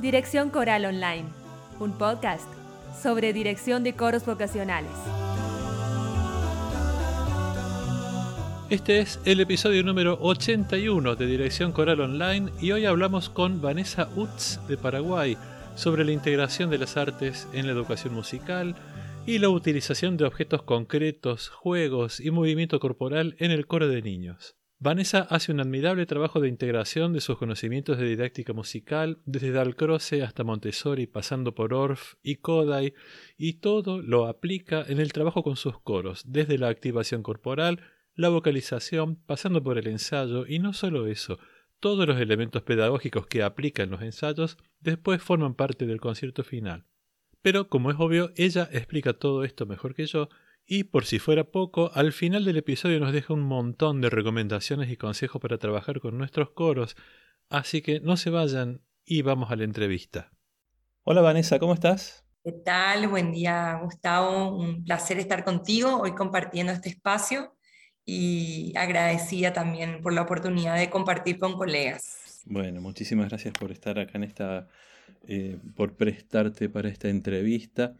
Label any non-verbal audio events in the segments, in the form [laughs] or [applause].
Dirección Coral Online, un podcast sobre dirección de coros vocacionales. Este es el episodio número 81 de Dirección Coral Online y hoy hablamos con Vanessa Utz de Paraguay sobre la integración de las artes en la educación musical y la utilización de objetos concretos, juegos y movimiento corporal en el coro de niños. Vanessa hace un admirable trabajo de integración de sus conocimientos de didáctica musical, desde Dalcroce hasta Montessori, pasando por Orff y Kodai, y todo lo aplica en el trabajo con sus coros, desde la activación corporal, la vocalización, pasando por el ensayo, y no solo eso, todos los elementos pedagógicos que aplica en los ensayos después forman parte del concierto final. Pero, como es obvio, ella explica todo esto mejor que yo, y por si fuera poco, al final del episodio nos deja un montón de recomendaciones y consejos para trabajar con nuestros coros, así que no se vayan y vamos a la entrevista. Hola Vanessa, ¿cómo estás? ¿Qué tal? Buen día Gustavo, un placer estar contigo hoy compartiendo este espacio y agradecida también por la oportunidad de compartir con colegas. Bueno, muchísimas gracias por estar acá en esta, eh, por prestarte para esta entrevista.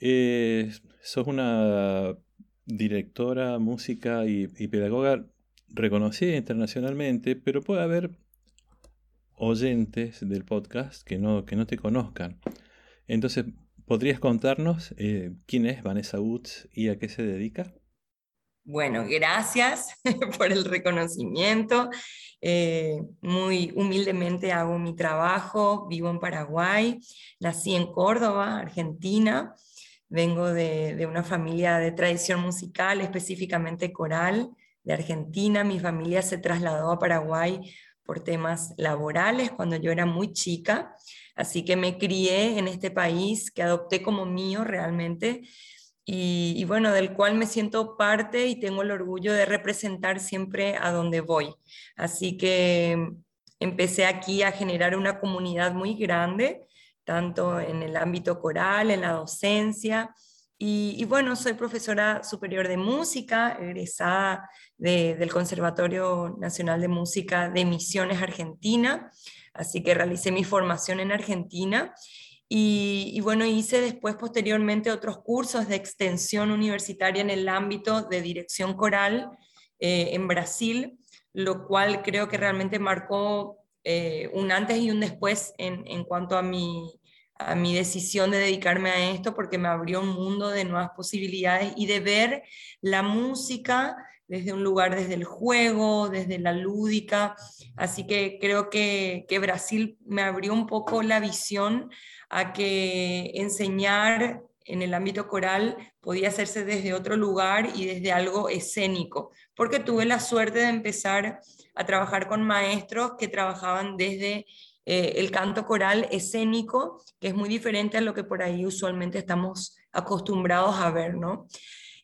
Eh, sos una directora, música y, pedagoga reconocida internacionalmente, pero puede haber oyentes del podcast que no, que no te conozcan. Entonces, ¿podrías contarnos eh, quién es Vanessa Woods y a qué se dedica? Bueno, gracias [laughs] por el reconocimiento. Eh, muy humildemente hago mi trabajo, vivo en Paraguay, nací en Córdoba, Argentina. Vengo de, una familia de tradición musical, específicamente coral, de Argentina. Mi familia se trasladó a Paraguay por temas laborales cuando yo era muy chica, así que me crié en este país que adopté como mío realmente y, y, bueno, del cual me siento parte y tengo el orgullo de representar siempre a donde voy. Así que empecé aquí a generar una comunidad muy grande tanto en el ámbito coral, en la docencia. Y, bueno, soy profesora superior de música, egresada del Conservatorio Nacional de Música de Misiones, Argentina. Así que realicé mi formación en Argentina. Y, bueno, hice después posteriormente otros cursos de extensión universitaria en el ámbito de dirección coral eh, en Brasil, lo cual creo que realmente marcó eh, un antes y un después en, en cuanto a mi, a mi decisión de dedicarme a esto porque me abrió un mundo de nuevas posibilidades y de ver la música desde un lugar, desde el juego, desde la lúdica. Así que creo que, que Brasil me abrió un poco la visión a que enseñar en el ámbito coral podía hacerse desde otro lugar y desde algo escénico, porque tuve la suerte de empezar a trabajar con maestros que trabajaban desde eh, el canto coral escénico, que es muy diferente a lo que por ahí usualmente estamos acostumbrados a ver, ¿no?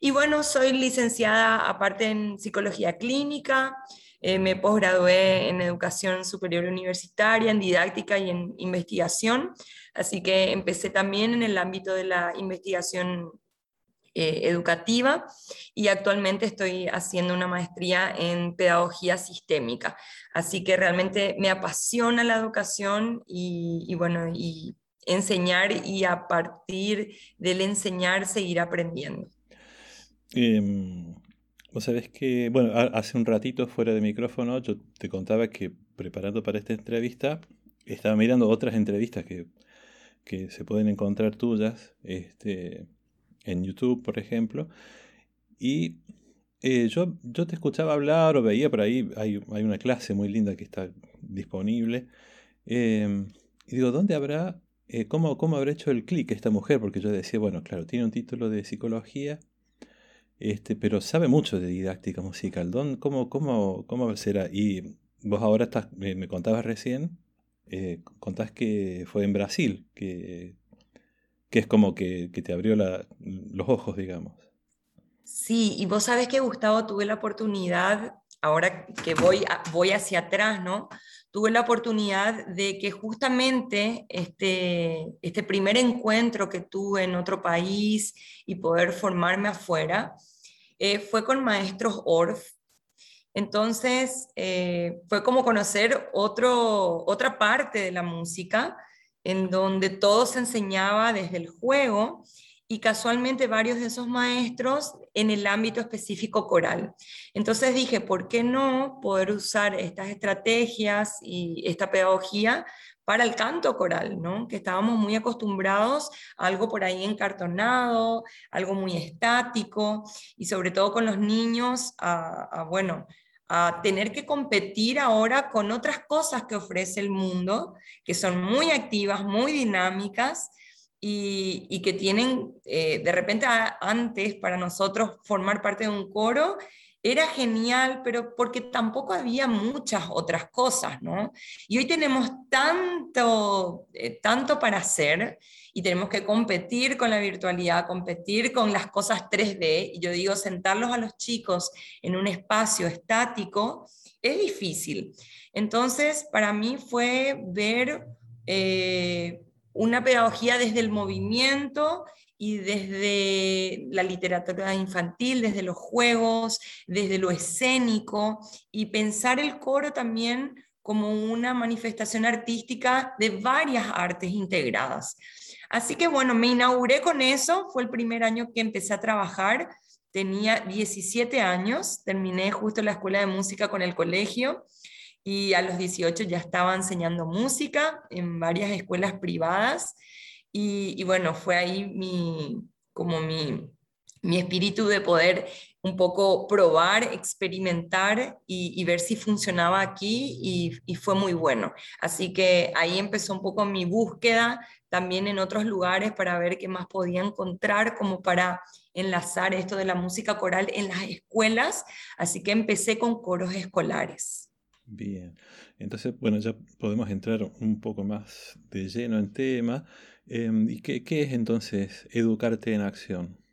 Y bueno, soy licenciada aparte en psicología clínica, eh, me posgradué en educación superior universitaria, en didáctica y en investigación, así que empecé también en el ámbito de la investigación eh, educativa y actualmente estoy haciendo una maestría en pedagogía sistémica. Así que realmente me apasiona la educación y, bueno, y enseñar y a partir del enseñar seguir aprendiendo. Em, vos sabés que, bueno, hace un ratito fuera de micrófono yo te contaba que preparando para esta entrevista estaba mirando otras entrevistas que, que se pueden encontrar tuyas. Este, en YouTube, por ejemplo. Y eh, yo, yo te escuchaba hablar o veía por ahí, hay, una clase muy linda que está disponible. Em, y digo, ¿dónde habrá, eh, cómo, cómo habrá hecho el clic esta mujer? Porque yo decía, bueno, claro, tiene un título de psicología, este, pero sabe mucho de didáctica musical. ¿Cómo, cómo, cómo será? Y vos ahora estás, me contabas recién, eh, contás que fue en Brasil, que que es como que, te abrió los ojos, digamos. Sí, y vos sabes que Gustavo tuve la oportunidad, ahora que voy, voy hacia atrás, ¿no? Tuve la oportunidad de que justamente este, este primer encuentro que tuve en otro país y poder formarme afuera, eh, fue con maestros ORF. Entonces, eh, fue como conocer otro, otra parte de la música en donde todo se enseñaba desde el juego y casualmente varios de esos maestros en el ámbito específico coral. Entonces dije, ¿por qué no poder usar estas estrategias y esta pedagogía para el canto coral, ¿no? que estábamos muy acostumbrados a algo por ahí encartonado, algo muy estático, y sobre todo con los niños, a, bueno, a tener que competir ahora con otras cosas que ofrece el mundo, que son muy activas, muy dinámicas, y, que tienen, eh, de repente antes para nosotros formar parte de un coro era genial, pero porque tampoco había muchas otras cosas, ¿no? Y hoy tenemos tanto, eh, tanto para hacer y tenemos que competir con la virtualidad, competir con las cosas 3D. Y yo digo, sentarlos a los chicos en un espacio estático es difícil. Entonces, para mí fue ver eh, una pedagogía desde el movimiento y desde la literatura infantil, desde los juegos, desde lo escénico, y pensar el coro también como una manifestación artística de varias artes integradas. Así que bueno, me inauguré con eso, fue el primer año que empecé a trabajar, tenía 17 años, terminé justo la escuela de música con el colegio y a los 18 ya estaba enseñando música en varias escuelas privadas y, bueno, fue ahí mi, como mi, mi espíritu de poder un poco probar, experimentar y, ver si funcionaba aquí y, y, fue muy bueno. Así que ahí empezó un poco mi búsqueda también en otros lugares para ver qué más podía encontrar como para enlazar esto de la música coral en las escuelas. Así que empecé con coros escolares. Bien, entonces, bueno, ya podemos entrar un poco más de lleno en tema. Em, ¿Y qué, es entonces Educarte en Acción?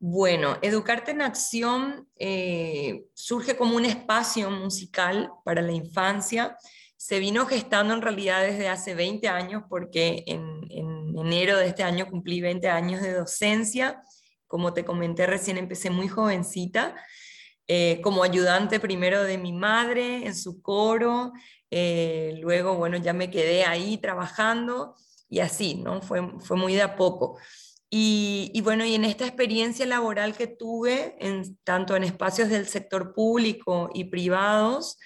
Bueno, Educarte en Acción eh, surge como un espacio musical para la infancia. Se vino gestando en realidad desde hace 20 años porque en, en enero de este año cumplí 20 años de docencia. Como te comenté recién, empecé muy jovencita. Eh, como ayudante primero de mi madre en su coro, eh, luego, bueno, ya me quedé ahí trabajando y así, ¿no? Fue, fue muy de a poco. Y, bueno, y en esta experiencia laboral que tuve, en, tanto en espacios del sector público y privados,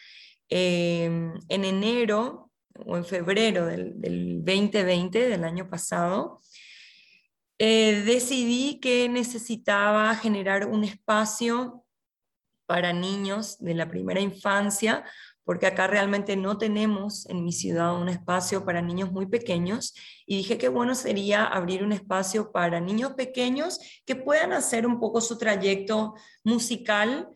em, en enero o en febrero del, 2020, del año pasado, eh, decidí que necesitaba generar un espacio para niños de la primera infancia porque acá realmente no tenemos en mi ciudad un espacio para niños muy pequeños y dije que bueno sería abrir un espacio para niños pequeños que puedan hacer un poco su trayecto musical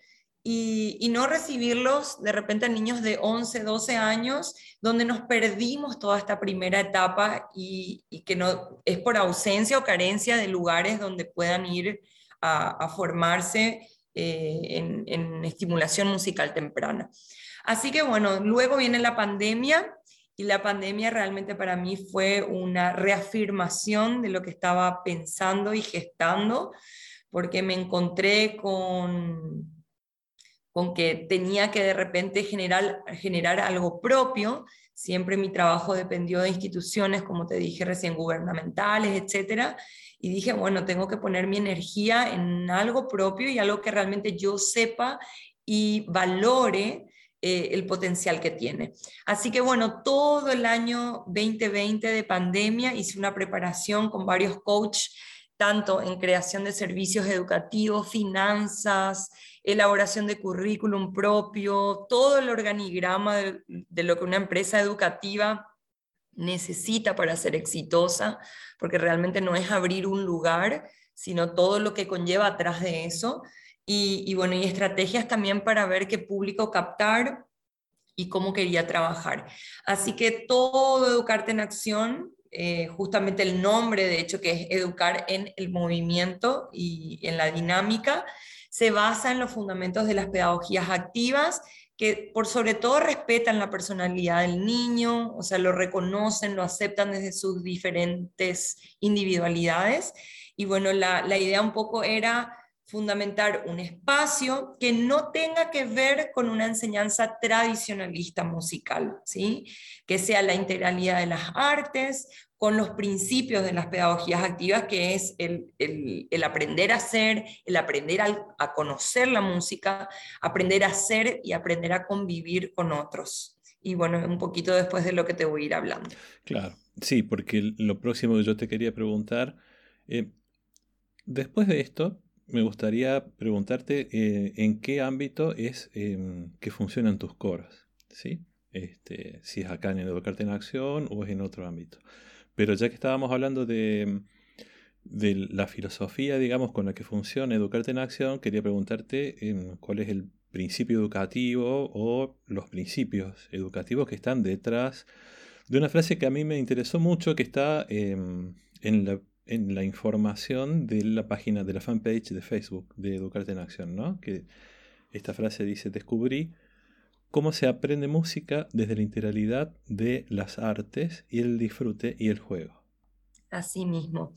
y, no recibirlos de repente a niños de 11, 12 años, donde nos perdimos toda esta primera etapa y, que no es por ausencia o carencia de lugares donde puedan ir a, formarse eh, en, en estimulación musical temprana. Así que bueno, luego viene la pandemia y la pandemia realmente para mí fue una reafirmación de lo que estaba pensando y gestando, porque me encontré con, con que tenía que de repente generar, generar algo propio. Siempre mi trabajo dependió de instituciones, como te dije recién, gubernamentales, etcétera. Y dije, bueno, tengo que poner mi energía en algo propio y algo que realmente yo sepa y valore eh, el potencial que tiene. Así que bueno, todo el año 2020 de pandemia hice una preparación con varios coaches, tanto en creación de servicios educativos, finanzas, elaboración de currículum propio, todo el organigrama de, de lo que una empresa educativa necesita para ser exitosa, porque realmente no es abrir un lugar, sino todo lo que conlleva atrás de eso. Y, bueno, y estrategias también para ver qué público captar y cómo quería trabajar. Así que todo Educarte en Acción, eh, justamente el nombre, de hecho, que es Educar en el Movimiento y en la Dinámica, se basa en los fundamentos de las pedagogías activas que por sobre todo respetan la personalidad del niño, o sea, lo reconocen, lo aceptan desde sus diferentes individualidades. Y bueno, la, la idea un poco era fundamentar un espacio que no tenga que ver con una enseñanza tradicionalista musical, ¿sí? que sea la integralidad de las artes, con los principios de las pedagogías activas, que es el, aprender a hacer, el aprender a, a, conocer la música, aprender a hacer y aprender a convivir con otros. Y bueno, un poquito después de lo que te voy a ir hablando. Claro, sí, porque lo próximo que yo te quería preguntar, eh, después de esto, me gustaría preguntarte eh, en qué ámbito es em, que funcionan tus coros, ¿sí? Este, si es acá en Educarte en Acción o es en otro ámbito. Pero ya que estábamos hablando de, de la filosofía, digamos, con la que funciona Educarte en Acción, quería preguntarte em, cuál es el principio educativo o los principios educativos que están detrás de una frase que a mí me interesó mucho, que está em, en la en la información de la página de la fanpage de Facebook de Educarte en Acción, ¿no? Que esta frase dice, descubrí cómo se aprende música desde la integralidad de las artes y el disfrute y el juego. Así mismo.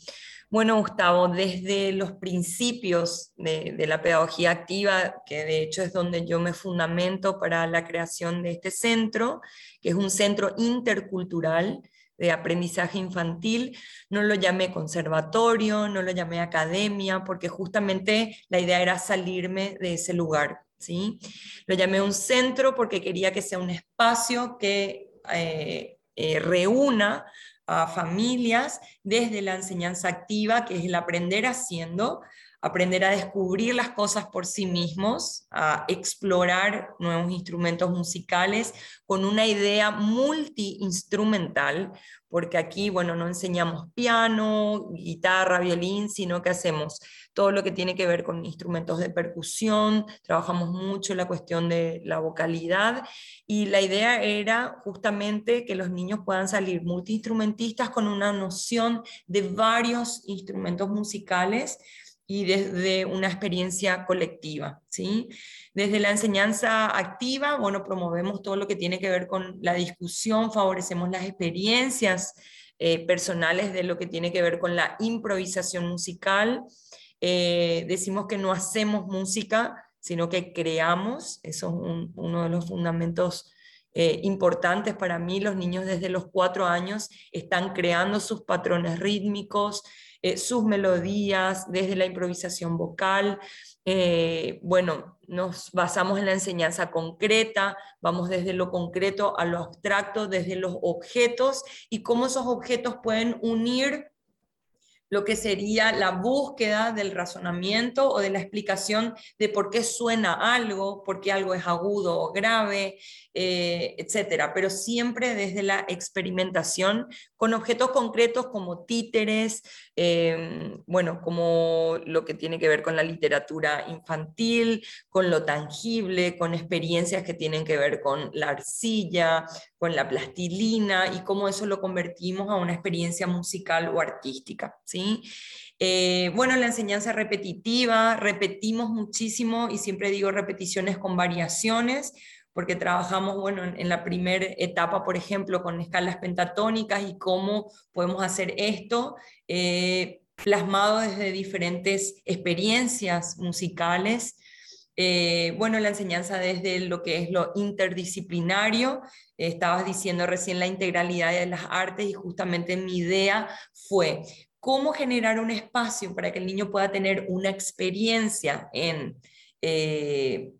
Bueno, Gustavo, desde los principios de, de, la pedagogía activa, que de hecho es donde yo me fundamento para la creación de este centro, que es un centro intercultural, de aprendizaje infantil, no lo llamé conservatorio, no lo llamé academia, porque justamente la idea era salirme de ese lugar. ¿sí? Lo llamé un centro porque quería que sea un espacio que eh, eh, reúna a familias desde la enseñanza activa, que es el aprender haciendo, aprender a descubrir las cosas por sí mismos, a explorar nuevos instrumentos musicales con una idea multiinstrumental, porque aquí, bueno, no enseñamos piano, guitarra, violín, sino que hacemos todo lo que tiene que ver con instrumentos de percusión, trabajamos mucho la cuestión de la vocalidad y la idea era justamente que los niños puedan salir multiinstrumentistas con una noción de varios instrumentos musicales y desde una experiencia colectiva, ¿sí? Desde la enseñanza activa, bueno, promovemos todo lo que tiene que ver con la discusión, favorecemos las experiencias eh, personales de lo que tiene que ver con la improvisación musical. Eh, decimos que no hacemos música, sino que creamos, eso es uno de los fundamentos eh, importantes para mí. Los niños desde los cuatro años están creando sus patrones rítmicos, eh, sus melodías, desde la improvisación vocal. Eh, bueno, nos basamos en la enseñanza concreta, vamos desde lo concreto a lo abstracto, desde los objetos y cómo esos objetos pueden unir lo que sería la búsqueda del razonamiento o de la explicación de por qué suena algo, por qué algo es agudo o grave, eh, etcétera, pero siempre desde la experimentación con objetos concretos como títeres, em, bueno, como lo que tiene que ver con la literatura infantil, con lo tangible, con experiencias que tienen que ver con la arcilla, con la plastilina y cómo eso lo convertimos a una experiencia musical o artística, ¿sí? Eh, bueno, la enseñanza repetitiva, repetimos muchísimo y siempre digo repeticiones con variaciones, porque trabajamos, bueno, en, la primera etapa, por ejemplo, con escalas pentatónicas y cómo podemos hacer esto eh, plasmado desde diferentes experiencias musicales. Eh, bueno, la enseñanza desde lo que es lo interdisciplinario, estabas diciendo recién la integralidad de las artes y justamente mi idea fue cómo generar un espacio para que el niño pueda tener una experiencia en eh,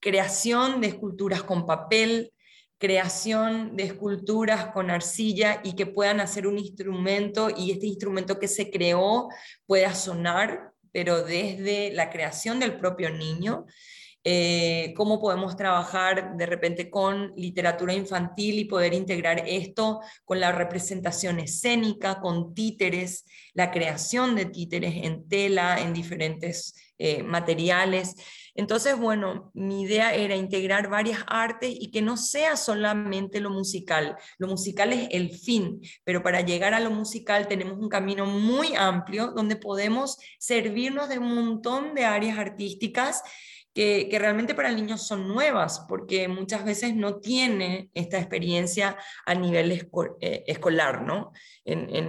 creación de esculturas con papel, creación de esculturas con arcilla y que puedan hacer un instrumento y este instrumento que se creó pueda sonar, pero desde la creación del propio niño. Eh, cómo podemos trabajar de repente con literatura infantil y poder integrar esto con la representación escénica, con títeres, la creación de títeres en tela, en diferentes eh, materiales. Entonces, bueno, mi idea era integrar varias artes y que no sea solamente lo musical. Lo musical es el fin, pero para llegar a lo musical tenemos un camino muy amplio donde podemos servirnos de un montón de áreas artísticas que, realmente para el niño son nuevas, porque muchas veces no tiene esta experiencia a nivel eh, escolar, ¿no? En,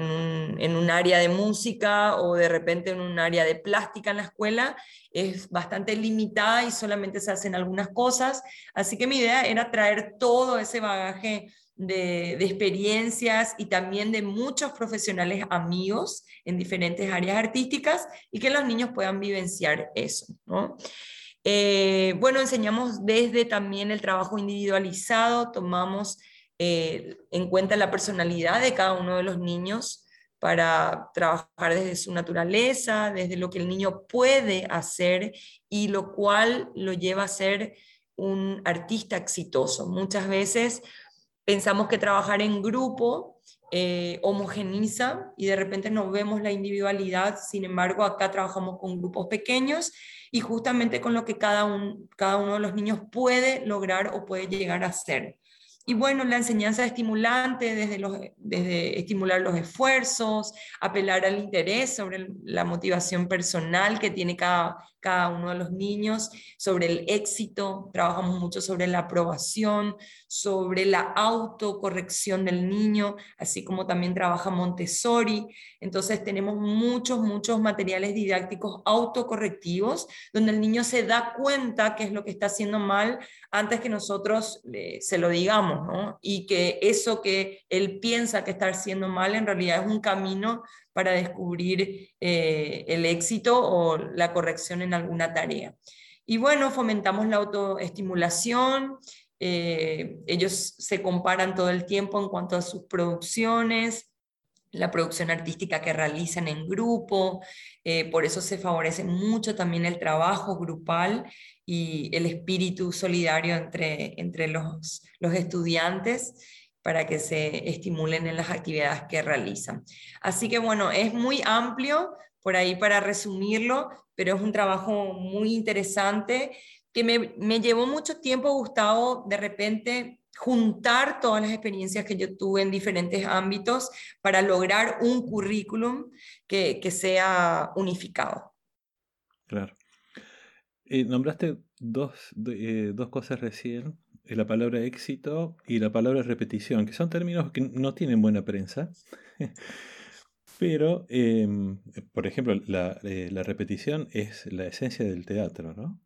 un área de música o de repente en un área de plástica en la escuela, es bastante limitada y solamente se hacen algunas cosas. Así que mi idea era traer todo ese bagaje de, experiencias y también de muchos profesionales amigos en diferentes áreas artísticas y que los niños puedan vivenciar eso. Eh, bueno, enseñamos desde también el trabajo individualizado, tomamos eh, en cuenta la personalidad de cada uno de los niños para trabajar desde su naturaleza, desde lo que el niño puede hacer y lo cual lo lleva a ser un artista exitoso. Muchas veces pensamos que trabajar en grupo eh, homogeniza y de repente no vemos la individualidad, sin embargo acá trabajamos con grupos pequeños y justamente con lo que cada, un, cada uno de los niños puede lograr o puede llegar a ser. Y bueno, la enseñanza estimulante, desde, los, desde estimular los esfuerzos, apelar al interés sobre la motivación personal que tiene cada, cada uno de los niños, sobre el éxito, trabajamos mucho sobre la aprobación, sobre la autocorrección del niño, así como también trabaja Montessori. Entonces tenemos muchos, muchos materiales didácticos autocorrectivos, donde el niño se da cuenta qué es lo que está haciendo mal antes que nosotros se lo digamos, ¿no? Y que eso que él piensa que está haciendo mal en realidad es un camino para descubrir eh, el éxito o la corrección en alguna tarea. Y bueno, fomentamos la autoestimulación, eh, ellos se comparan todo el tiempo en cuanto a sus producciones, la producción artística que realizan en grupo, eh, por eso se favorece mucho también el trabajo grupal y el espíritu solidario entre, entre los, los estudiantes para que se estimulen en las actividades que realizan. Así que bueno, es muy amplio por ahí para resumirlo, pero es un trabajo muy interesante que me, llevó mucho tiempo, Gustavo, de repente juntar todas las experiencias que yo tuve en diferentes ámbitos para lograr un currículum que, sea unificado. Claro. Eh, nombraste dos, eh, dos cosas recién la palabra éxito y la palabra repetición, que son términos que no tienen buena prensa. [laughs] Pero, por ejemplo, eh, la, repetición es la esencia del teatro, ¿no?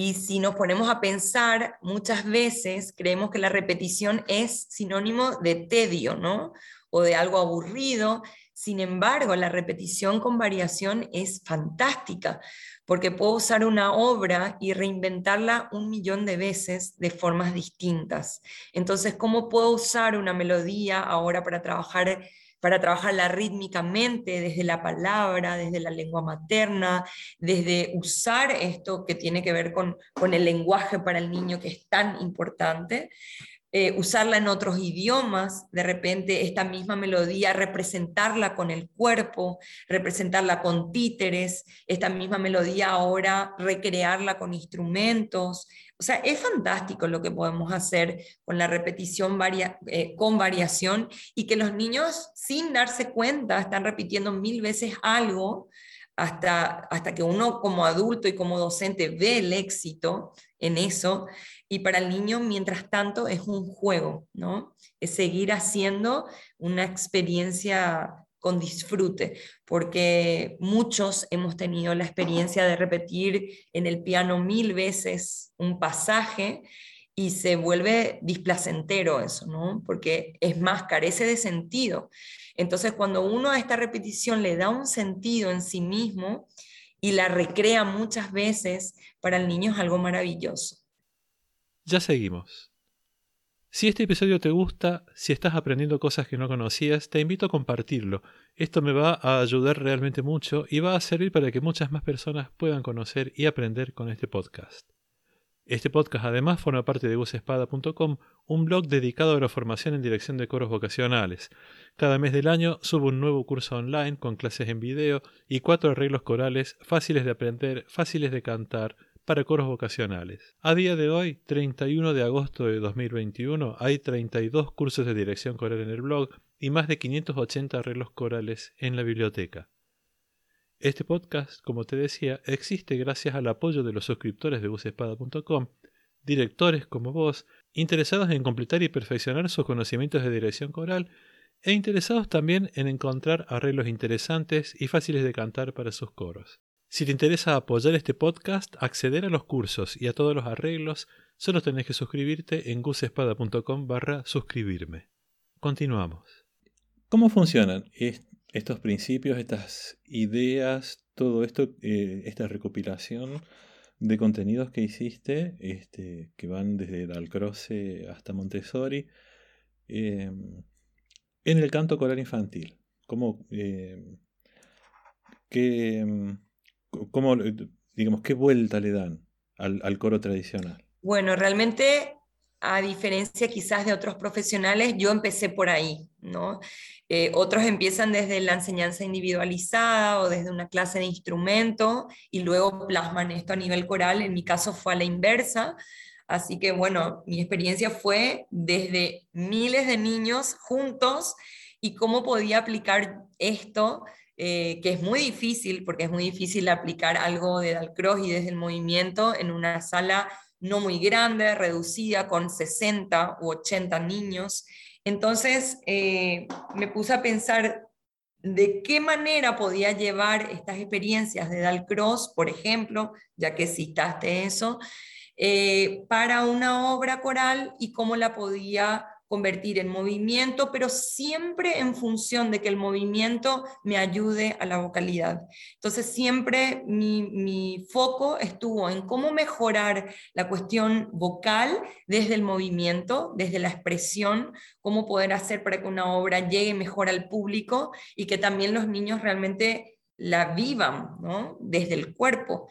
Y si nos ponemos a pensar, muchas veces creemos que la repetición es sinónimo de tedio, ¿no? O de algo aburrido. Sin embargo, la repetición con variación es fantástica, porque puedo usar una obra y reinventarla un millón de veces de formas distintas. Entonces, ¿cómo puedo usar una melodía ahora para trabajar para trabajarla rítmicamente desde la palabra, desde la lengua materna, desde usar esto que tiene que ver con, con el lenguaje para el niño que es tan importante, eh, usarla en otros idiomas, de repente esta misma melodía, representarla con el cuerpo, representarla con títeres, esta misma melodía ahora recrearla con instrumentos. O sea, es fantástico lo que podemos hacer con la repetición eh, con variación y que los niños sin darse cuenta están repitiendo mil veces algo hasta, hasta que uno como adulto y como docente ve el éxito en eso y para el niño, mientras tanto, es un juego, ¿no? Es seguir haciendo una experiencia con disfrute, porque muchos hemos tenido la experiencia de repetir en el piano mil veces un pasaje y se vuelve displacentero eso, ¿no? Porque es más, carece de sentido. Entonces, cuando uno a esta repetición le da un sentido en sí mismo y la recrea muchas veces, para el niño es algo maravilloso. Ya seguimos. Si este episodio te gusta, si estás aprendiendo cosas que no conocías, te invito a compartirlo. Esto me va a ayudar realmente mucho y va a servir para que muchas más personas puedan conocer y aprender con este podcast. Este podcast además forma parte de gusespada.com, un blog dedicado a la formación en dirección de coros vocacionales. Cada mes del año subo un nuevo curso online con clases en video y cuatro arreglos corales fáciles de aprender, fáciles de cantar, para coros vocacionales. A día de hoy, 31 de agosto de 2021, hay 32 cursos de dirección coral en el blog y más de 580 arreglos corales en la biblioteca. Este podcast, como te decía, existe gracias al apoyo de los suscriptores de busespada.com, directores como vos, interesados en completar y perfeccionar sus conocimientos de dirección coral e interesados también en encontrar arreglos interesantes y fáciles de cantar para sus coros. Si te interesa apoyar este podcast, acceder a los cursos y a todos los arreglos, solo tenés que suscribirte en gusespada.com barra suscribirme. Continuamos. ¿Cómo funcionan estos principios, estas ideas, todo esto, eh, esta recopilación de contenidos que hiciste, este, que van desde Dalcroce hasta Montessori, em, en el canto coral infantil. ¿Cómo, em, cómo, digamos, qué vuelta le dan al, coro tradicional? Bueno, realmente a diferencia quizás de otros profesionales, yo empecé por ahí, ¿no? Eh, otros empiezan desde la enseñanza individualizada o desde una clase de instrumento y luego plasman esto a nivel coral. En mi caso fue a la inversa. Así que bueno, mi experiencia fue desde miles de niños juntos y cómo podía aplicar esto, eh, que es muy difícil, porque es muy difícil aplicar algo de Dalcross y desde el movimiento en una sala no muy grande, reducida, con 60 u 80 niños. Entonces eh, me puse a pensar de qué manera podía llevar estas experiencias de Dalcross, por ejemplo, ya que citaste eso, eh, para una obra coral y cómo la podía convertir en movimiento, pero siempre en función de que el movimiento me ayude a la vocalidad. Entonces siempre mi, foco estuvo en cómo mejorar la cuestión vocal desde el movimiento, desde la expresión, cómo poder hacer para que una obra llegue mejor al público y que también los niños realmente la vivan ¿no? desde el cuerpo.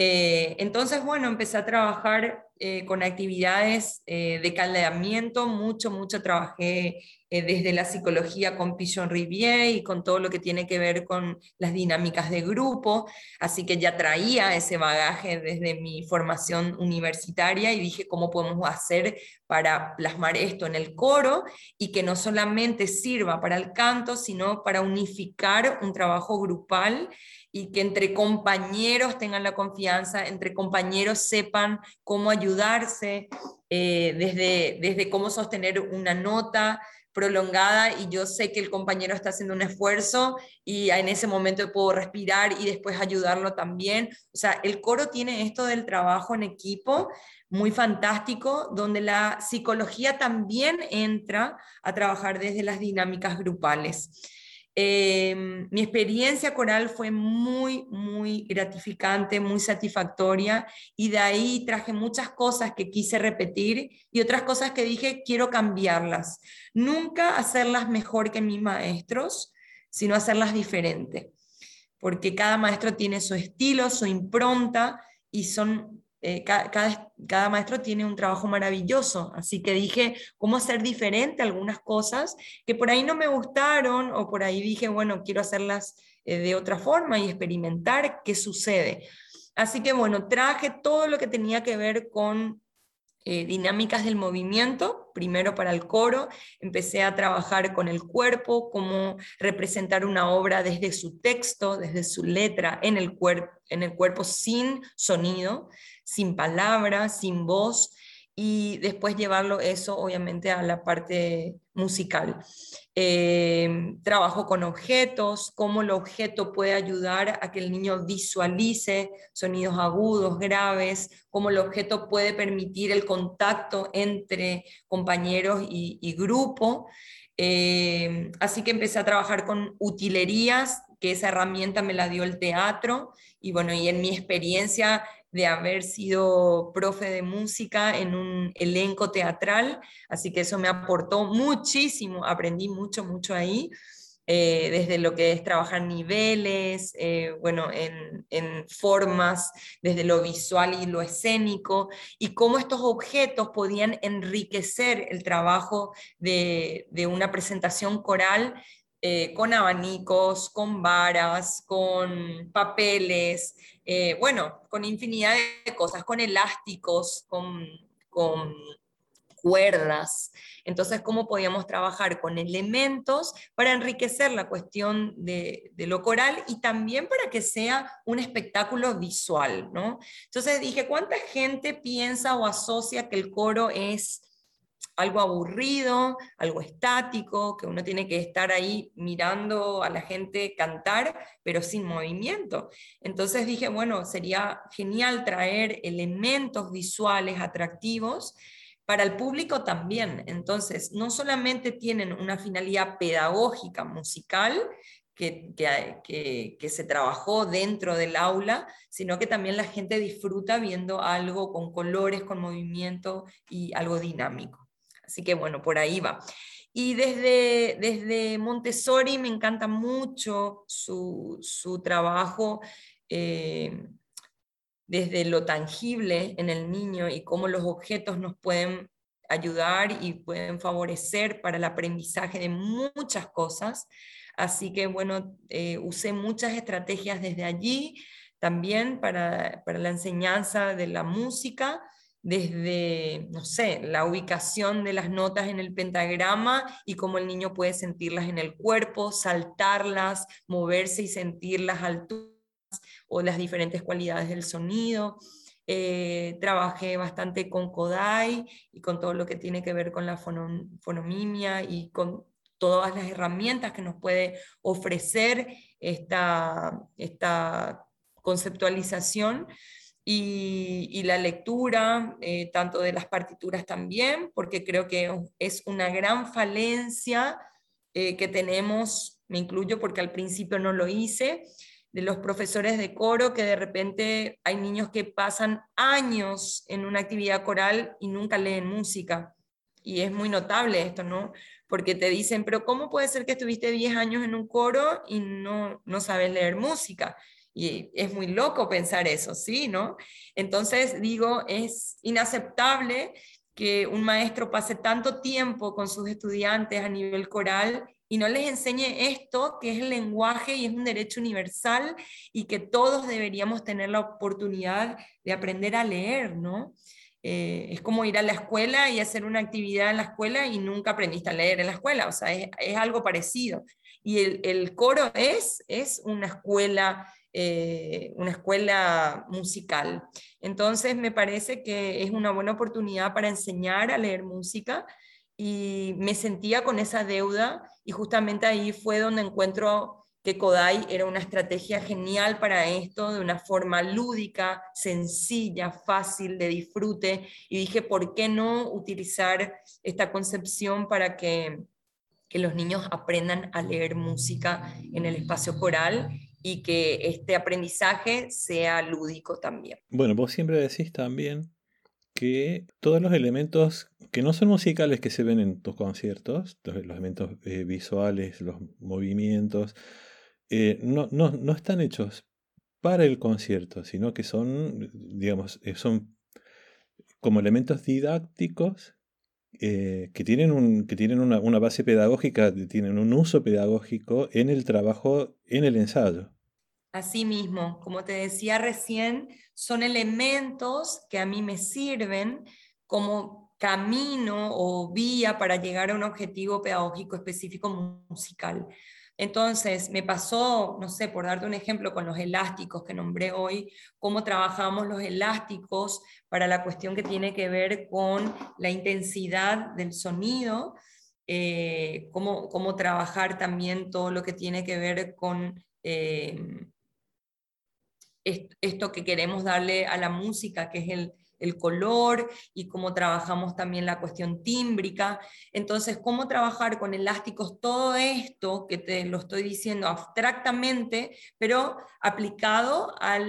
Eh, entonces, bueno, empecé a trabajar eh, con actividades eh, de caldeamiento, mucho, mucho trabajé desde la psicología con Pigeon Rivier y con todo lo que tiene que ver con las dinámicas de grupo, así que ya traía ese bagaje desde mi formación universitaria y dije cómo podemos hacer para plasmar esto en el coro y que no solamente sirva para el canto, sino para unificar un trabajo grupal y que entre compañeros tengan la confianza, entre compañeros sepan cómo ayudarse, eh, desde, desde cómo sostener una nota prolongada y yo sé que el compañero está haciendo un esfuerzo y en ese momento puedo respirar y después ayudarlo también. O sea, el coro tiene esto del trabajo en equipo muy fantástico, donde la psicología también entra a trabajar desde las dinámicas grupales. Em, mi experiencia coral fue muy, muy gratificante, muy satisfactoria y de ahí traje muchas cosas que quise repetir y otras cosas que dije quiero cambiarlas. Nunca hacerlas mejor que mis maestros, sino hacerlas diferente, porque cada maestro tiene su estilo, su impronta y son eh, cada, maestro tiene un trabajo maravilloso, así que dije cómo hacer diferente algunas cosas que por ahí no me gustaron o por ahí dije, bueno, quiero hacerlas eh, de otra forma y experimentar qué sucede. Así que bueno, traje todo lo que tenía que ver con eh, dinámicas del movimiento, primero para el coro, empecé a trabajar con el cuerpo, cómo representar una obra desde su texto, desde su letra, en el, en el cuerpo sin sonido, sin palabras, sin voz, y después llevarlo eso obviamente a la parte musical. Eh, trabajo con objetos, cómo el objeto puede ayudar a que el niño visualice sonidos agudos, graves, cómo el objeto puede permitir el contacto entre compañeros y, grupo. Eh, así que empecé a trabajar con utilerías, que esa herramienta me la dio el teatro, y bueno, y en mi experiencia de haber sido profe de música en un elenco teatral, así que eso me aportó muchísimo, aprendí mucho, mucho ahí. Eh, desde lo que es trabajar niveles, eh, bueno, en, formas, desde lo visual y lo escénico, y cómo estos objetos podían enriquecer el trabajo de, de una presentación coral eh, con abanicos, con varas, con papeles, eh, bueno, con infinidad de cosas, con elásticos, con, cuerdas. Entonces, ¿cómo podíamos trabajar con elementos para enriquecer la cuestión de, lo coral y también para que sea un espectáculo visual? ¿no? Entonces dije, ¿cuánta gente piensa o asocia que el coro es algo aburrido, algo estático, que uno tiene que estar ahí mirando a la gente cantar, pero sin movimiento. Entonces dije, bueno, sería genial traer elementos visuales atractivos para el público también. Entonces, no solamente tienen una finalidad pedagógica musical, que, que, que, se trabajó dentro del aula, sino que también la gente disfruta viendo algo con colores, con movimiento y algo dinámico. Así que bueno, por ahí va. Y desde, desde Montessori me encanta mucho su, su trabajo eh, desde lo tangible en el niño y cómo los objetos nos pueden ayudar y pueden favorecer para el aprendizaje de muchas cosas. Así que bueno, eh, usé muchas estrategias desde allí también para, para, la enseñanza de la música, desde, no sé, la ubicación de las notas en el pentagrama y cómo el niño puede sentirlas en el cuerpo, saltarlas, moverse y sentir las alturas o las diferentes cualidades del sonido. Eh, trabajé bastante con Kodai y con todo lo que tiene que ver con la fonomimia y con todas las herramientas que nos puede ofrecer esta, esta conceptualización. Y, la lectura, eh, tanto de las partituras también, porque creo que es una gran falencia eh, que tenemos, me incluyo porque al principio no lo hice, de los profesores de coro, que de repente hay niños que pasan años en una actividad coral y nunca leen música. Y es muy notable esto, ¿no? Porque te dicen, pero ¿cómo puede ser que estuviste 10 años en un coro y no, no sabes leer música? Y es muy loco pensar eso, ¿sí? ¿No? Entonces digo, es inaceptable que un maestro pase tanto tiempo con sus estudiantes a nivel coral y no les enseñe esto, que es el lenguaje y es un derecho universal y que todos deberíamos tener la oportunidad de aprender a leer, ¿no? Eh, es como ir a la escuela y hacer una actividad en la escuela y nunca aprendiste a leer en la escuela, o sea, es, algo parecido. Y el, el, coro es, es una escuela, eh, una escuela musical. Entonces me parece que es una buena oportunidad para enseñar a leer música y me sentía con esa deuda y justamente ahí fue donde encuentro que Kodai era una estrategia genial para esto, de una forma lúdica, sencilla, fácil de disfrute, y dije, ¿por qué no utilizar esta concepción para que, que los niños aprendan a leer música en el espacio coral y que este aprendizaje sea lúdico también? Bueno, vos siempre decís también que todos los elementos que no son musicales que se ven en tus conciertos, los, elementos eh, visuales, los movimientos, eh, no, no, no, están hechos para el concierto, sino que son, digamos, eh, son como elementos didácticos que tienen, un, que tienen una, una, base pedagógica, tienen un uso pedagógico en el trabajo, en el ensayo. Asimismo, como te decía recién, son elementos que a mí me sirven como camino o vía para llegar a un objetivo pedagógico específico musical. Entonces, me pasó, no sé, por darte un ejemplo con los elásticos que nombré hoy, cómo trabajamos los elásticos para la cuestión que tiene que ver con la intensidad del sonido, eh, cómo, cómo, trabajar también todo lo que tiene que ver con eh, esto que queremos darle a la música, que es el, color y cómo trabajamos también la cuestión tímbrica. Entonces, cómo trabajar con elásticos, todo esto que te lo estoy diciendo abstractamente, pero aplicado a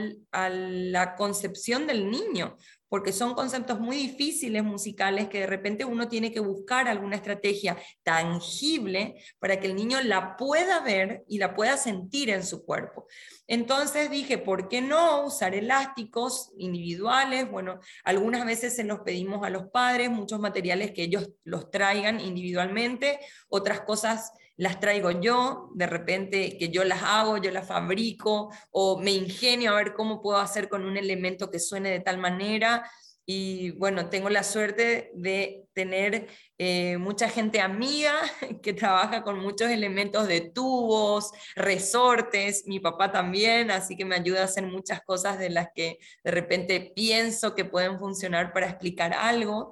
la concepción del niño porque son conceptos muy difíciles musicales que de repente uno tiene que buscar alguna estrategia tangible para que el niño la pueda ver y la pueda sentir en su cuerpo. Entonces dije, ¿por qué no usar elásticos individuales? Bueno, algunas veces se los pedimos a los padres, muchos materiales que ellos los traigan individualmente, otras cosas las traigo yo, de repente que yo las hago, yo las fabrico o me ingenio a ver cómo puedo hacer con un elemento que suene de tal manera y bueno, tengo la suerte de tener eh, mucha gente amiga [laughs] que trabaja con muchos elementos de tubos, resortes, mi papá también, así que me ayuda a hacer muchas cosas de las que de repente pienso que pueden funcionar para explicar algo.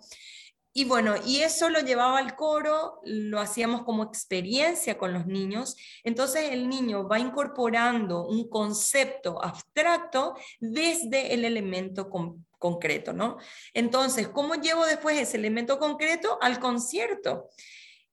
Y bueno, y eso lo llevaba al coro, lo hacíamos como experiencia con los niños. Entonces el niño va incorporando un concepto abstracto desde el elemento concreto, ¿no? Entonces, ¿cómo llevo después ese elemento concreto al concierto?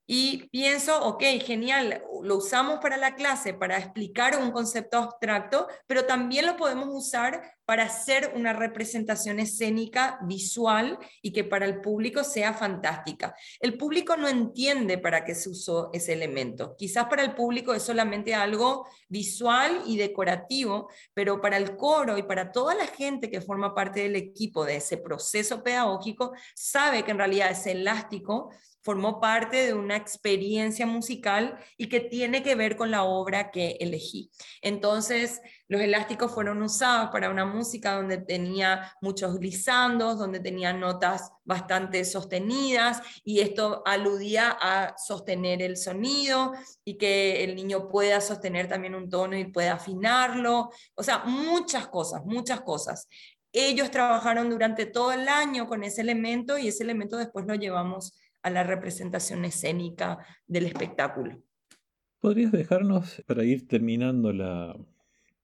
Y pienso, ok, genial, lo usamos para la clase, para explicar un concepto abstracto, pero también lo podemos usar para hacer una representación escénica visual y que para el público sea fantástica. El público no entiende para qué se usó ese elemento. Quizás para el público es solamente algo visual y decorativo, pero para el coro y para toda la gente que forma parte del equipo de ese proceso pedagógico, sabe que en realidad ese elástico formó parte de una experiencia musical y que tiene que ver con la obra que elegí. Entonces, los elásticos fueron usados para una música donde tenía muchos glissandos, donde tenía notas bastante sostenidas y esto aludía a sostener el sonido y que el niño pueda sostener también un tono y pueda afinarlo. O sea, muchas cosas, muchas cosas. Ellos trabajaron durante todo el año con ese elemento y ese elemento después lo llevamos a la representación escénica del espectáculo. ¿Podrías dejarnos, para ir terminando la,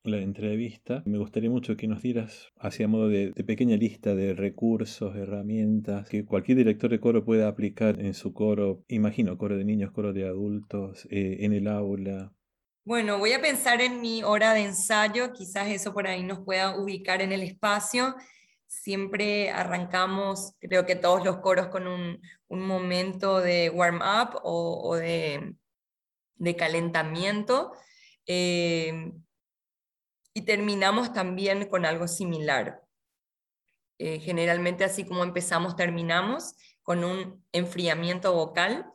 entrevista, me gustaría mucho que nos dieras, hacia modo de, pequeña lista de recursos, herramientas que cualquier director de coro pueda aplicar en su coro, imagino, coro de niños, coro de adultos, eh, en el aula? Bueno, voy a pensar en mi hora de ensayo, quizás eso por ahí nos pueda ubicar en el espacio siempre arrancamos, creo que todos los coros con un, momento de warm-up o, de, calentamiento. Eh, y terminamos también con algo similar. Eh, generalmente así como empezamos, terminamos con un enfriamiento vocal.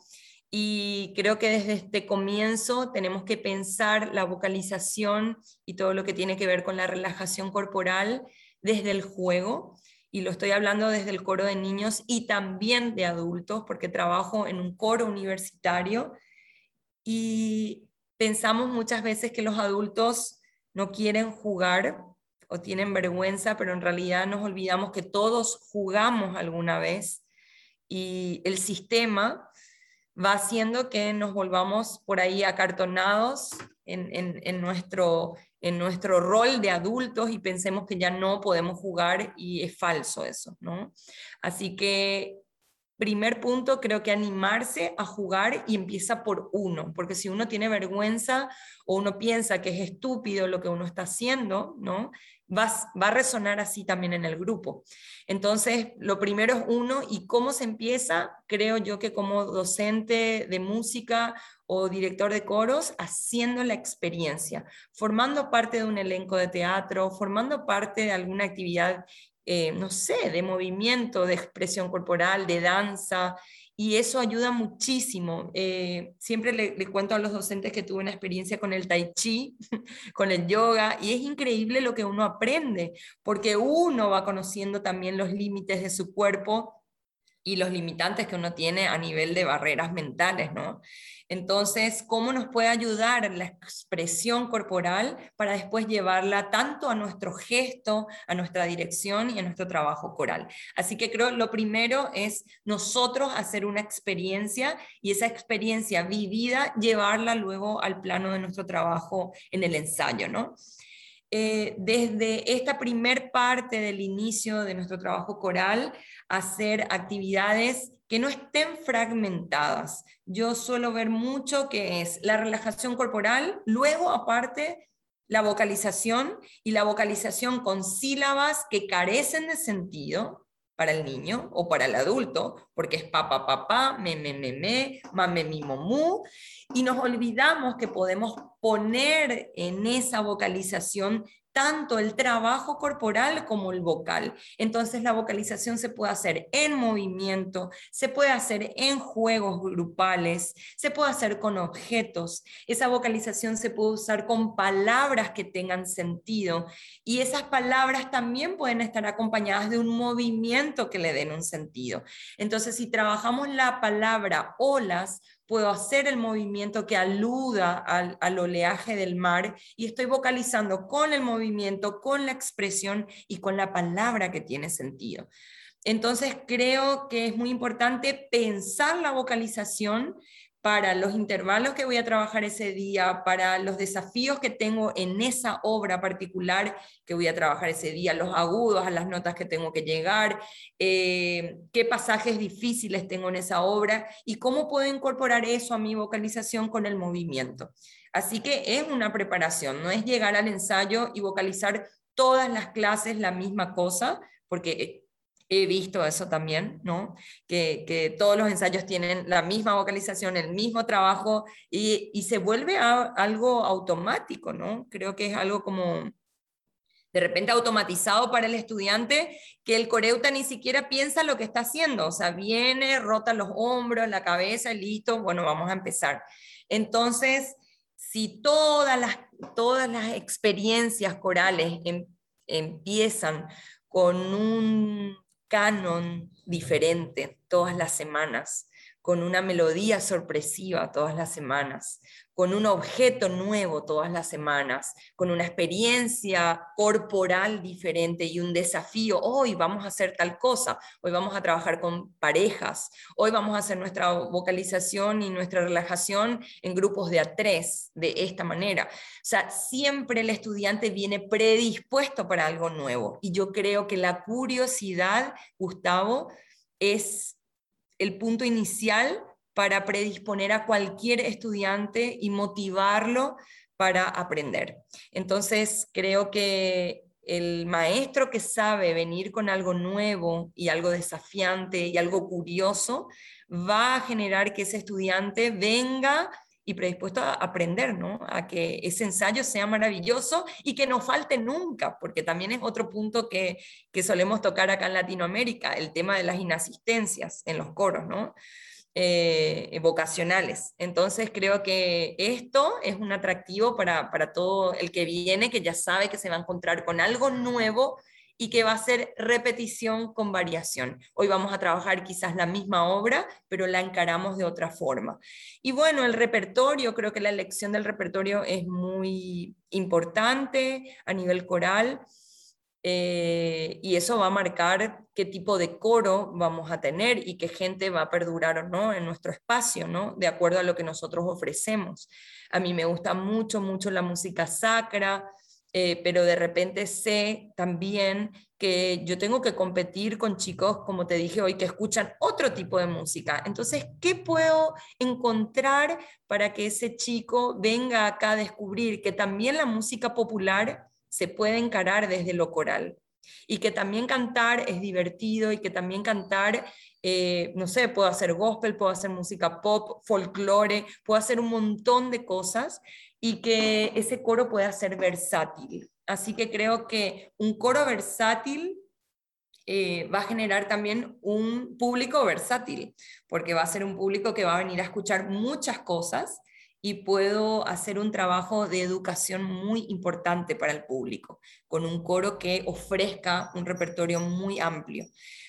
Y creo que desde este comienzo tenemos que pensar la vocalización y todo lo que tiene que ver con la relajación corporal desde el juego, y lo estoy hablando desde el coro de niños y también de adultos, porque trabajo en un coro universitario, y pensamos muchas veces que los adultos no quieren jugar o tienen vergüenza, pero en realidad nos olvidamos que todos jugamos alguna vez y el sistema va haciendo que nos volvamos por ahí acartonados en, en, nuestro, en nuestro rol de adultos y pensemos que ya no podemos jugar y es falso eso, ¿no? Así que primer punto, creo que animarse a jugar y empieza por uno, porque si uno tiene vergüenza o uno piensa que es estúpido lo que uno está haciendo, ¿no? Va, va a resonar así también en el grupo. Entonces, lo primero es uno y cómo se empieza, creo yo que como docente de música o director de coros, haciendo la experiencia, formando parte de un elenco de teatro, formando parte de alguna actividad eh, no sé, de movimiento, de expresión corporal, de danza, y eso ayuda muchísimo. Eh, siempre le, le, cuento a los docentes que tuve una experiencia con el tai chi, [laughs] con el yoga, y es increíble lo que uno aprende, porque uno va conociendo también los límites de su cuerpo y los limitantes que uno tiene a nivel de barreras mentales, ¿no? Entonces, ¿cómo nos puede ayudar la expresión corporal para después llevarla tanto a nuestro gesto, a nuestra dirección y a nuestro trabajo coral? Así que creo lo primero es nosotros hacer una experiencia y esa experiencia vivida llevarla luego al plano de nuestro trabajo en el ensayo, ¿no? Eh, desde esta primer parte del inicio de nuestro trabajo coral, hacer actividades que no estén fragmentadas. Yo suelo ver mucho que es la relajación corporal, luego aparte la vocalización y la vocalización con sílabas que carecen de sentido para el niño o para el adulto, porque es papá, papá, me, me, me, me, mame, mi, momu, y nos olvidamos que podemos poner en esa vocalización tanto el trabajo corporal como el vocal. Entonces la vocalización se puede hacer en movimiento, se puede hacer en juegos grupales, se puede hacer con objetos. Esa vocalización se puede usar con palabras que tengan sentido y esas palabras también pueden estar acompañadas de un movimiento que le den un sentido. Entonces si trabajamos la palabra olas, puedo hacer el movimiento que aluda al, oleaje del mar y estoy vocalizando con el movimiento, con la expresión y con la palabra que tiene sentido. Entonces creo que es muy importante pensar la vocalización para los intervalos que voy a trabajar ese día, para los desafíos que tengo en esa obra particular que voy a trabajar ese día, los agudos, a las notas que tengo que llegar, eh, qué pasajes difíciles tengo en esa obra y cómo puedo incorporar eso a mi vocalización con el movimiento. Así que es una preparación, no es llegar al ensayo y vocalizar todas las clases la misma cosa, porque he visto eso también, ¿no? Que, todos los ensayos tienen la misma vocalización, el mismo trabajo y, se vuelve algo automático, ¿no? Creo que es algo como de repente automatizado para el estudiante que el coreuta ni siquiera piensa lo que está haciendo, o sea, viene, rota los hombros, la cabeza, listo, bueno, vamos a empezar. Entonces, si todas las, todas las experiencias corales em, empiezan con un canon diferente todas las semanas, con una melodía sorpresiva todas las semanas, con un objeto nuevo todas las semanas, con una experiencia corporal diferente y un desafío. Hoy vamos a hacer tal cosa, hoy vamos a trabajar con parejas, hoy vamos a hacer nuestra vocalización y nuestra relajación en grupos de a tres, de esta manera. O sea, siempre el estudiante viene predispuesto para algo nuevo. Y yo creo que la curiosidad, Gustavo, es el punto inicial para predisponer a cualquier estudiante y motivarlo para aprender. Entonces, creo que el maestro que sabe venir con algo nuevo y algo desafiante y algo curioso va a generar que ese estudiante venga y predispuesto a aprender, ¿no? A que ese ensayo sea maravilloso y que no falte nunca, porque también es otro punto que, que solemos tocar acá en Latinoamérica, el tema de las inasistencias en los coros, ¿no? Eh, vocacionales. Entonces creo que esto es un atractivo para, para todo el que viene, que ya sabe que se va a encontrar con algo nuevo y que va a ser repetición con variación. Hoy vamos a trabajar quizás la misma obra, pero la encaramos de otra forma. Y bueno, el repertorio, creo que la elección del repertorio es muy importante a nivel coral. Eh, y eso va a marcar qué tipo de coro vamos a tener y qué gente va a perdurar o no en nuestro espacio, ¿no? De acuerdo a lo que nosotros ofrecemos. A mí me gusta mucho, mucho la música sacra, eh, pero de repente sé también que yo tengo que competir con chicos, como te dije hoy, que escuchan otro tipo de música. Entonces, ¿qué puedo encontrar para que ese chico venga acá a descubrir que también la música popular se puede encarar desde lo coral? Y que también cantar es divertido y que también cantar eh, no sé, puedo hacer gospel, puedo hacer música pop, folclore, puedo hacer un montón de cosas y que ese coro pueda ser versátil. Así que creo que un coro versátil eh, va a generar también un público versátil, porque va a ser un público que va a venir a escuchar muchas cosas y puedo hacer un trabajo de educación muy importante para el público, con un coro que ofrezca un repertorio muy amplio.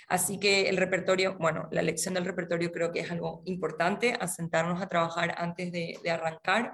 Así que el repertorio, bueno, la elección del repertorio creo que es algo importante, a sentarnos a trabajar antes de arrancar.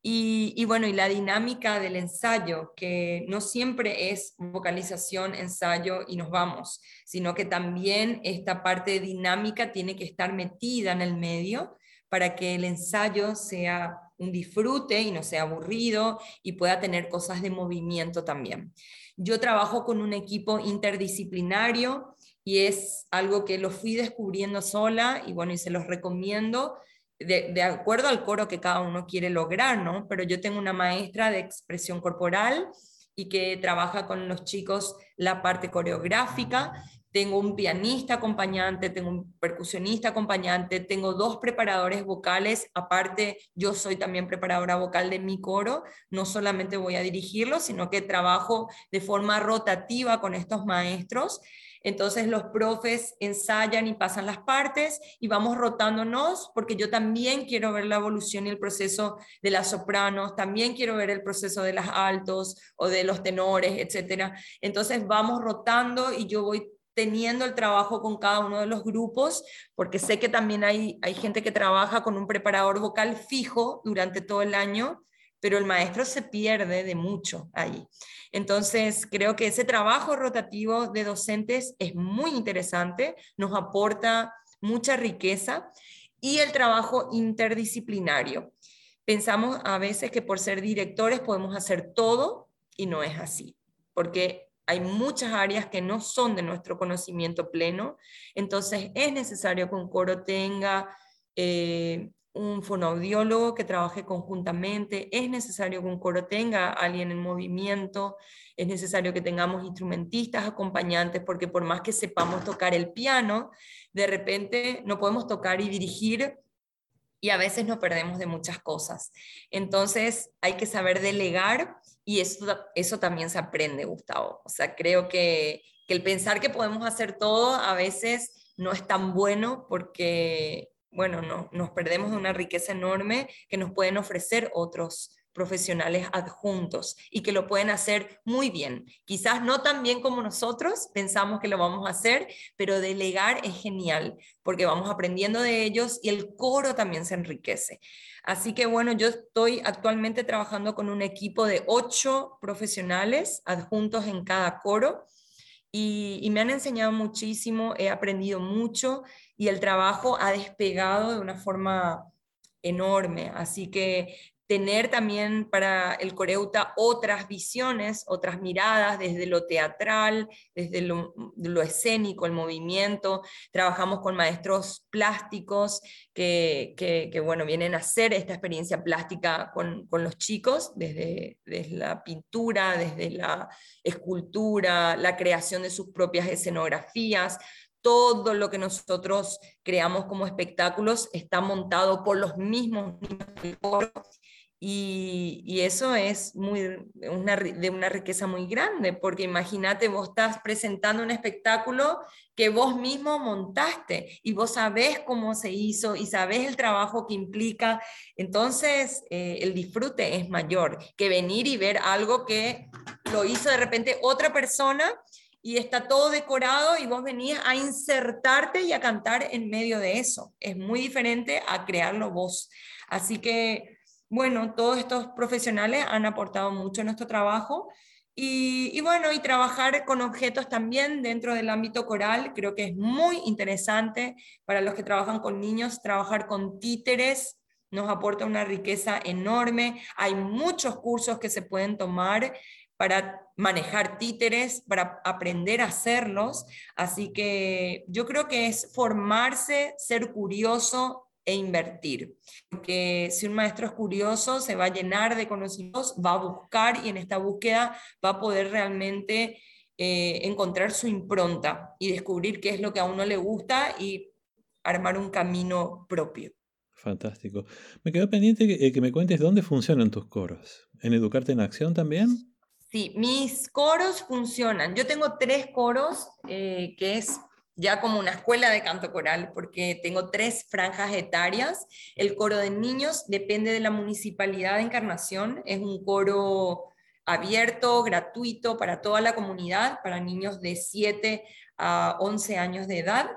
Y, bueno, y la dinámica del ensayo, que no siempre es vocalización, ensayo y nos vamos, sino que también esta parte dinámica tiene que estar metida en el medio para que el ensayo sea un disfrute y no sea aburrido y pueda tener cosas de movimiento también. Yo trabajo con un equipo interdisciplinario y es algo que lo fui descubriendo sola y bueno, y se los recomiendo de, acuerdo al coro que cada uno quiere lograr, ¿no? Pero yo tengo una maestra de expresión corporal y que trabaja con los chicos la parte coreográfica. tengo un pianista acompañante, tengo un percusionista acompañante, tengo dos preparadores vocales, aparte yo soy también preparadora vocal de mi coro, no solamente voy a dirigirlo, sino que trabajo de forma rotativa con estos maestros. Entonces los profes ensayan y pasan las partes y vamos rotándonos porque yo también quiero ver la evolución y el proceso de las sopranos, también quiero ver el proceso de las altos o de los tenores, etcétera. Entonces vamos rotando y yo voy teniendo el trabajo con cada uno de los grupos, porque sé que también hay, hay gente que trabaja con un preparador vocal fijo durante todo el año, pero el maestro se pierde de mucho ahí. Entonces, creo que ese trabajo rotativo de docentes es muy interesante, nos aporta mucha riqueza y el trabajo interdisciplinario. Pensamos a veces que por ser directores podemos hacer todo y no es así, porque hay muchas áreas que no son de nuestro conocimiento pleno, entonces es necesario que un coro tenga eh, un fonoaudiólogo que trabaje conjuntamente, es necesario que un coro tenga alguien en movimiento, es necesario que tengamos instrumentistas acompañantes, porque por más que sepamos tocar el piano, de repente no podemos tocar y dirigir y a veces nos perdemos de muchas cosas. Entonces hay que saber delegar y eso, eso también se aprende, Gustavo. O sea, creo que, que el pensar que podemos hacer todo a veces no es tan bueno porque, bueno, no, nos perdemos de una riqueza enorme que nos pueden ofrecer otros profesionales adjuntos y que lo pueden hacer muy bien. Quizás no tan bien como nosotros pensamos que lo vamos a hacer, pero delegar es genial porque vamos aprendiendo de ellos y el coro también se enriquece. Así que bueno, yo estoy actualmente trabajando con un equipo de ocho profesionales adjuntos en cada coro. Y, me han enseñado muchísimo, he aprendido mucho y el trabajo ha despegado de una forma enorme. Así que tener también para el coreuta otras visiones, otras miradas desde lo teatral, desde lo, escénico, el movimiento. Trabajamos con maestros plásticos que, que, bueno, vienen a hacer esta experiencia plástica con, con los chicos, desde, desde la pintura, desde la escultura, la creación de sus propias escenografías todo lo que nosotros creamos como espectáculos está montado por los mismos niños y, eso es muy, una, de una riqueza muy grande, porque imagínate, vos estás presentando un espectáculo que vos mismo montaste y vos sabés cómo se hizo y sabés el trabajo que implica, entonces eh, el disfrute es mayor que venir y ver algo que lo hizo de repente otra persona y está todo decorado y vos venís a insertarte y a cantar en medio de eso. Es muy diferente a crearlo vos. Así que bueno, todos estos profesionales han aportado mucho en nuestro trabajo. Y, bueno, y trabajar con objetos también dentro del ámbito coral, creo que es muy interesante para los que trabajan con niños, trabajar con títeres nos aporta una riqueza enorme. Hay muchos cursos que se pueden tomar para manejar títeres, para aprender a hacerlos. Así que yo creo que es formarse, ser curioso, e invertir. Porque si un maestro es curioso, se va a llenar de conocimientos, va a buscar y en esta búsqueda va a poder realmente eh, encontrar su impronta y descubrir qué es lo que a uno le gusta y armar un camino propio. Fantástico. Me quedó pendiente que, eh, que me cuentes dónde funcionan tus coros. ¿En Educarte en Acción también? Sí, mis coros funcionan. Yo tengo tres coros, eh, que es ya como una escuela de canto coral, porque tengo tres franjas etarias. El coro de niños depende de la municipalidad de Encarnación, es un coro abierto, gratuito para toda la comunidad, para niños de 7 a 11 años de edad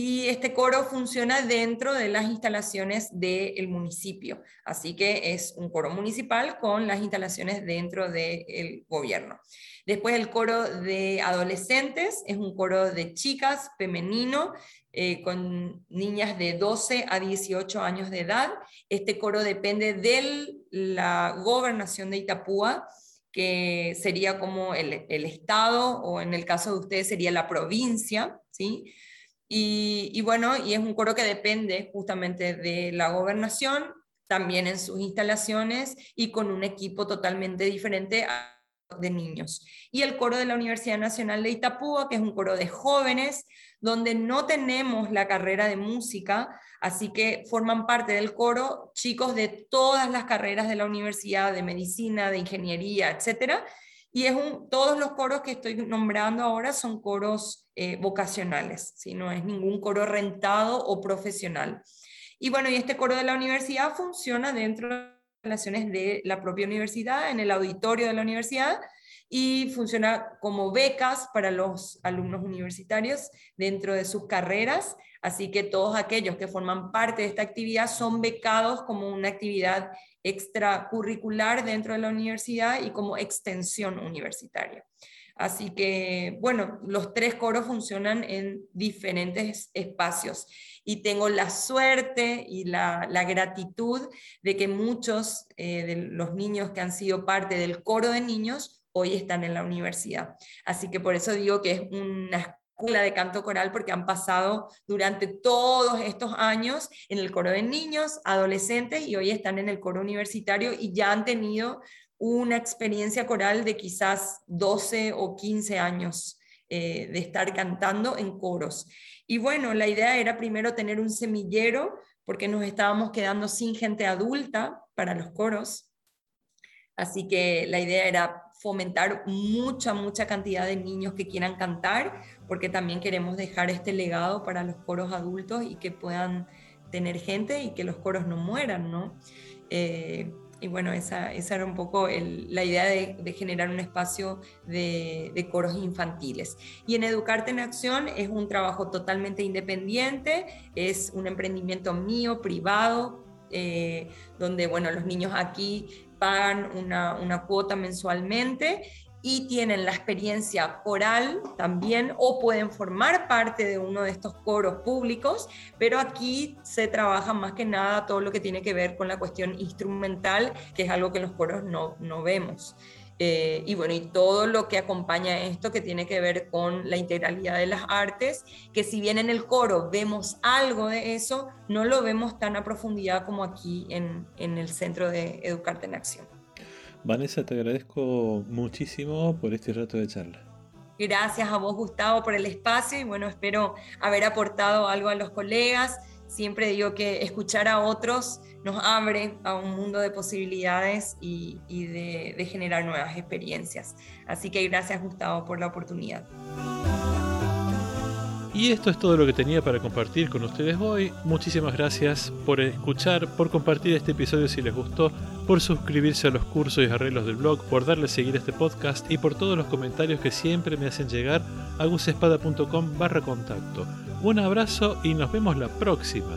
y este coro funciona dentro de las instalaciones del municipio. Así que es un coro municipal con las instalaciones dentro del gobierno. Después el coro de adolescentes es un coro de chicas femenino eh, con niñas de 12 a 18 años de edad. Este coro depende de la gobernación de Itapúa que sería como el, el estado o en el caso de ustedes sería la provincia, ¿sí? Y, bueno, y es un coro que depende justamente de la gobernación, también en sus instalaciones y con un equipo totalmente diferente de niños. Y el coro de la Universidad Nacional de Itapúa, que es un coro de jóvenes, donde no tenemos la carrera de música, así que forman parte del coro chicos de todas las carreras de la universidad, de medicina, de ingeniería, etcétera. Y es todos los coros que estoy nombrando ahora son coros eh, vocacionales, si no es ningún coro rentado o profesional. Y bueno, y este coro de la universidad funciona dentro de las relaciones de la propia universidad, en el auditorio de la universidad, y funciona como becas para los alumnos universitarios dentro de sus carreras. Así que todos aquellos que forman parte de esta actividad son becados como una actividad extracurricular dentro de la universidad y como extensión universitaria. Así que, bueno, los tres coros funcionan en diferentes espacios y tengo la suerte y la, gratitud de que muchos eh, de los niños que han sido parte del coro de niños hoy están en la universidad. Así que por eso digo que es una escuela de canto coral porque han pasado durante todos estos años en el coro de niños, adolescentes y hoy están en el coro universitario y ya han tenido una experiencia coral de quizás 12 o 15 años eh, de estar cantando en coros. Y bueno, la idea era primero tener un semillero porque nos estábamos quedando sin gente adulta para los coros. Así que la idea era fomentar mucha, mucha cantidad de niños que quieran cantar, porque también queremos dejar este legado para los coros adultos y que puedan tener gente y que los coros no mueran, ¿no? Eh, y bueno, esa, esa, era un poco la idea de, generar un espacio de, de, coros infantiles. Y en Educarte en Acción es un trabajo totalmente independiente, es un emprendimiento mío, privado, eh, donde, bueno, los niños aquí pagan una, una cuota mensualmente y tienen la experiencia coral también o pueden formar parte de uno de estos coros públicos, pero aquí se trabaja más que nada todo lo que tiene que ver con la cuestión instrumental, que es algo que los coros no, no vemos. Eh, y bueno, y todo lo que acompaña esto que tiene que ver con la integralidad de las artes, que si bien en el coro vemos algo de eso, no lo vemos tan a profundidad como aquí en, en el Centro de Educarte en Acción. Vanessa, te agradezco muchísimo por este rato de charla. Gracias a vos, Gustavo, por el espacio y bueno, espero haber aportado algo a los colegas. Siempre digo que escuchar a otros nos abre a un mundo de posibilidades y, de, de generar nuevas experiencias. Así que gracias Gustavo por la oportunidad. Y esto es todo lo que tenía para compartir con ustedes hoy. Muchísimas gracias por escuchar, por compartir este episodio si les gustó, por suscribirse a los cursos y arreglos del blog, por darle a seguir este podcast y por todos los comentarios que siempre me hacen llegar a gusespada.com barra contacto. Un abrazo y nos vemos la próxima.